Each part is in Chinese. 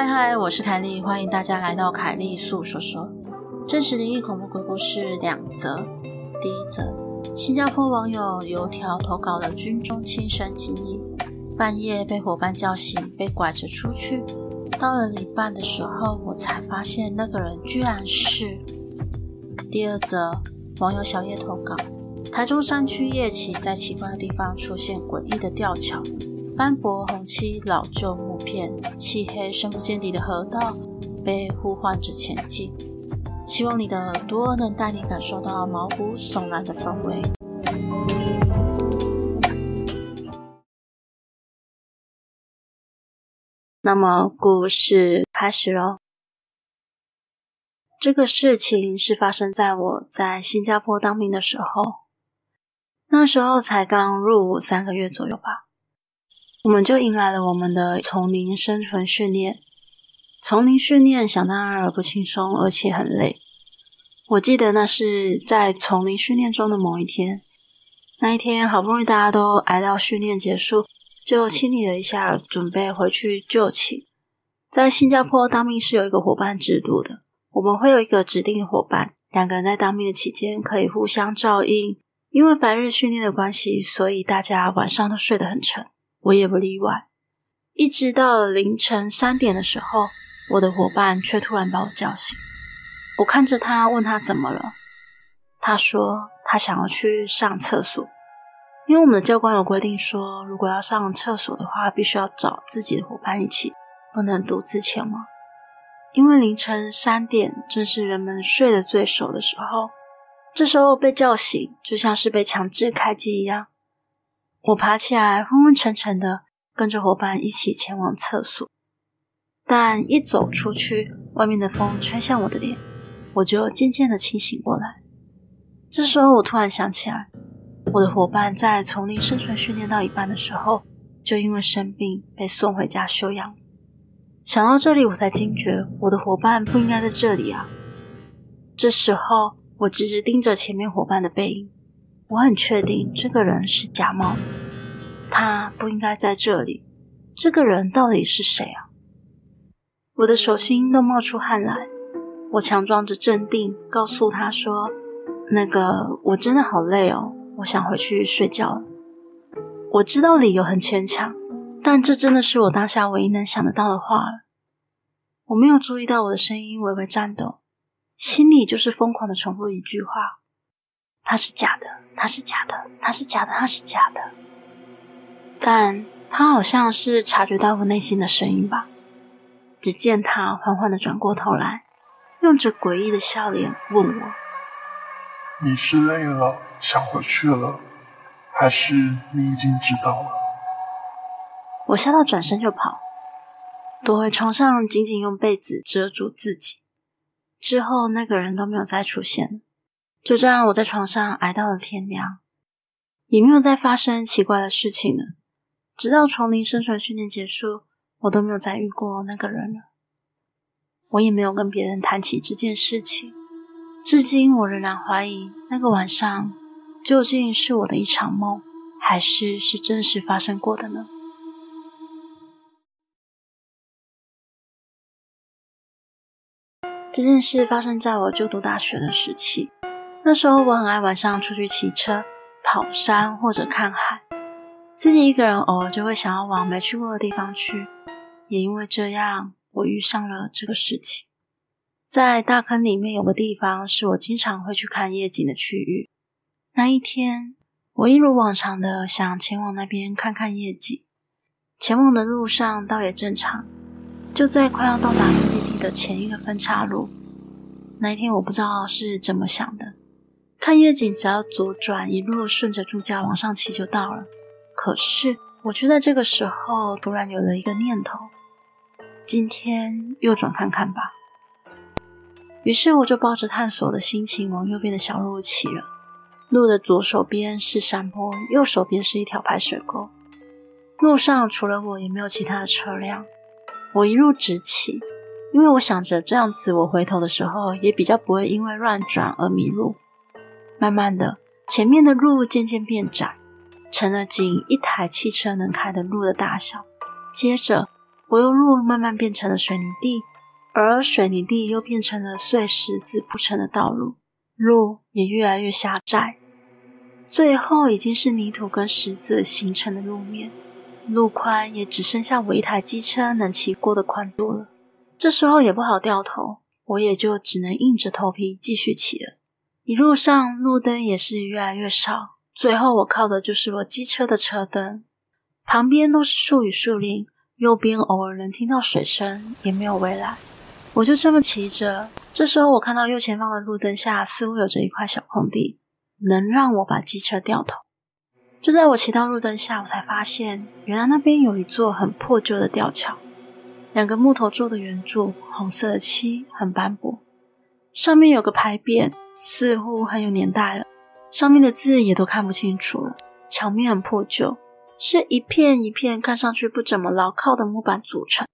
嗨嗨，我是凯莉，欢迎大家来到凯莉粟说说，真实灵异恐怖鬼故事两则。第一则，新加坡网友油条投稿了军中亲身经历，半夜被伙伴叫醒，被拐着出去，到了一半的时候，我才发现那个人居然是。第二则，网友小叶投稿，台中山区夜骑，在奇怪的地方出现诡异的吊桥。斑驳红漆老旧木片，漆黑深不见底的河道被呼唤着前进。希望你的耳朵能带你感受到毛骨悚然的氛围。那么，故事开始喽。这个事情是发生在我在新加坡当兵的时候，那时候才刚入伍三个月左右吧。我们就迎来了我们的丛林生存训练。丛林训练想当然而不轻松，而且很累。我记得那是在丛林训练中的某一天，那一天好不容易大家都挨到训练结束，就清理了一下，准备回去就寝。在新加坡当兵是有一个伙伴制度的，我们会有一个指定伙伴，两个人在当兵的期间可以互相照应。因为白日训练的关系，所以大家晚上都睡得很沉。我也不例外，一直到凌晨三点的时候，我的伙伴却突然把我叫醒。我看着他，问他怎么了。他说他想要去上厕所，因为我们的教官有规定说，如果要上厕所的话，必须要找自己的伙伴一起，不能独自前往。因为凌晨三点正是人们睡得最熟的时候，这时候被叫醒，就像是被强制开机一样。我爬起来，昏昏沉沉的，跟着伙伴一起前往厕所。但一走出去，外面的风吹向我的脸，我就渐渐的清醒过来。这时候，我突然想起来，我的伙伴在丛林生存训练到一半的时候，就因为生病被送回家休养。想到这里，我才惊觉，我的伙伴不应该在这里啊！这时候，我直直盯着前面伙伴的背影。我很确定这个人是假冒，他不应该在这里。这个人到底是谁啊？我的手心都冒出汗来。我强装着镇定，告诉他说：“那个，我真的好累哦，我想回去睡觉了。”我知道理由很牵强，但这真的是我当下唯一能想得到的话了。我没有注意到我的声音微微颤抖，心里就是疯狂的重复一句话。他是假的，他是假的，他是假的，他是假的。但他好像是察觉到我内心的声音吧。只见他缓缓的转过头来，用着诡异的笑脸问我：“你是累了，想回去了，还是你已经知道了？”我吓到转身就跑，躲回床上，紧紧用被子遮住自己。之后那个人都没有再出现。就这样，我在床上挨到了天亮，也没有再发生奇怪的事情了。直到丛林生存训练结束，我都没有再遇过那个人了。我也没有跟别人谈起这件事情。至今，我仍然怀疑那个晚上究竟是我的一场梦，还是是真实发生过的呢？这件事发生在我就读大学的时期。那时候我很爱晚上出去骑车、跑山或者看海，自己一个人偶尔就会想要往没去过的地方去。也因为这样，我遇上了这个事情。在大坑里面有个地方是我经常会去看夜景的区域。那一天，我一如往常的想前往那边看看夜景。前往的路上倒也正常，就在快要到达目的地的前一个分岔路，那一天我不知道是怎么想的。看夜景，只要左转，一路顺着住家往上骑就到了。可是，我却在这个时候突然有了一个念头：今天右转看看吧。于是，我就抱着探索的心情往右边的小路骑了。路的左手边是山坡，右手边是一条排水沟。路上除了我，也没有其他的车辆。我一路直骑，因为我想着这样子，我回头的时候也比较不会因为乱转而迷路。慢慢的，前面的路渐渐变窄，成了仅一台汽车能开的路的大小。接着，柏油路慢慢变成了水泥地，而水泥地又变成了碎石子铺成的道路，路也越来越狭窄，最后已经是泥土跟石子形成的路面，路宽也只剩下我一台机车能骑过的宽度了。这时候也不好掉头，我也就只能硬着头皮继续骑了。一路上路灯也是越来越少，最后我靠的就是我机车的车灯。旁边都是树与树林，右边偶尔能听到水声，也没有围栏。我就这么骑着，这时候我看到右前方的路灯下似乎有着一块小空地，能让我把机车掉头。就在我骑到路灯下，我才发现原来那边有一座很破旧的吊桥。两个木头做的圆柱，红色的漆很斑驳，上面有个牌匾，似乎很有年代了，上面的字也都看不清楚了。桥面很破旧，是一片一片看上去不怎么牢靠的木板组成。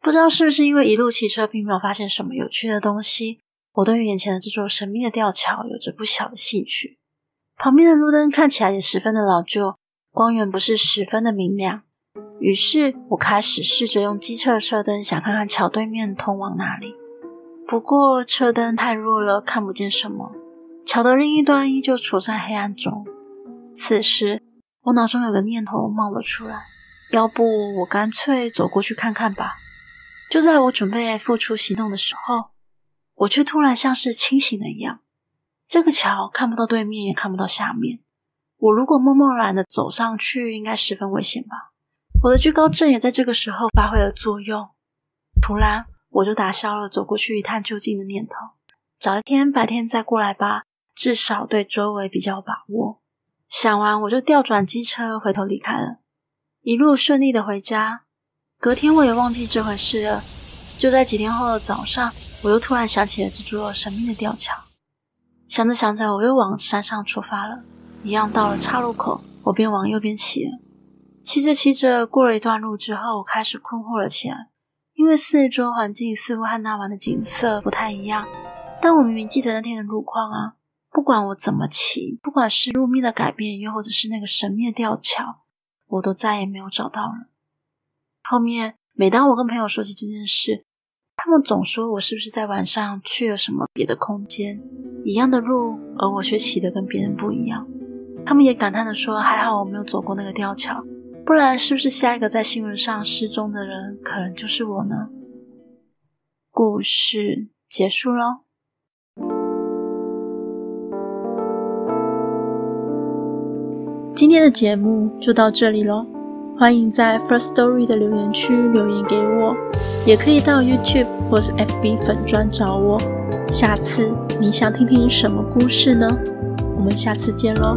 不知道是不是因为一路骑车并没有发现什么有趣的东西，我对于眼前的这座神秘的吊桥有着不小的兴趣。旁边的路灯看起来也十分的老旧，光源不是十分的明亮。于是我开始试着用机车的车灯，想看看桥对面通往哪里。不过车灯太弱了，看不见什么。桥的另一端依旧处在黑暗中。此时，我脑中有个念头冒了出来：要不我干脆走过去看看吧。就在我准备付出行动的时候，我却突然像是清醒了一样。这个桥看不到对面，也看不到下面。我如果默默然的走上去，应该十分危险吧。我的惧高症也在这个时候发挥了作用。突然，我就打消了走过去一探究竟的念头。找一天白天再过来吧，至少对周围比较有把握。想完，我就调转机车回头离开了，一路顺利的回家。隔天我也忘记这回事了。就在几天后的早上，我又突然想起了这座神秘的吊桥。想着想着，我又往山上出发了。一样到了岔路口，我便往右边骑了。骑着骑着，过了一段路之后，我开始困惑了起来，因为四周环境似乎和那晚的景色不太一样。但我明明记得那天的路况啊！不管我怎么骑，不管是路面的改变，又或者是那个神秘的吊桥，我都再也没有找到了。后面，每当我跟朋友说起这件事，他们总说我是不是在晚上去了什么别的空间，一样的路，而我却骑得跟别人不一样。他们也感叹地说：“还好我没有走过那个吊桥。”不然，是不是下一个在新闻上失踪的人，可能就是我呢？故事结束喽。今天的节目就到这里喽，欢迎在 First Story 的留言区留言给我，也可以到 YouTube 或是 FB 粉专找我。下次你想听听什么故事呢？我们下次见喽。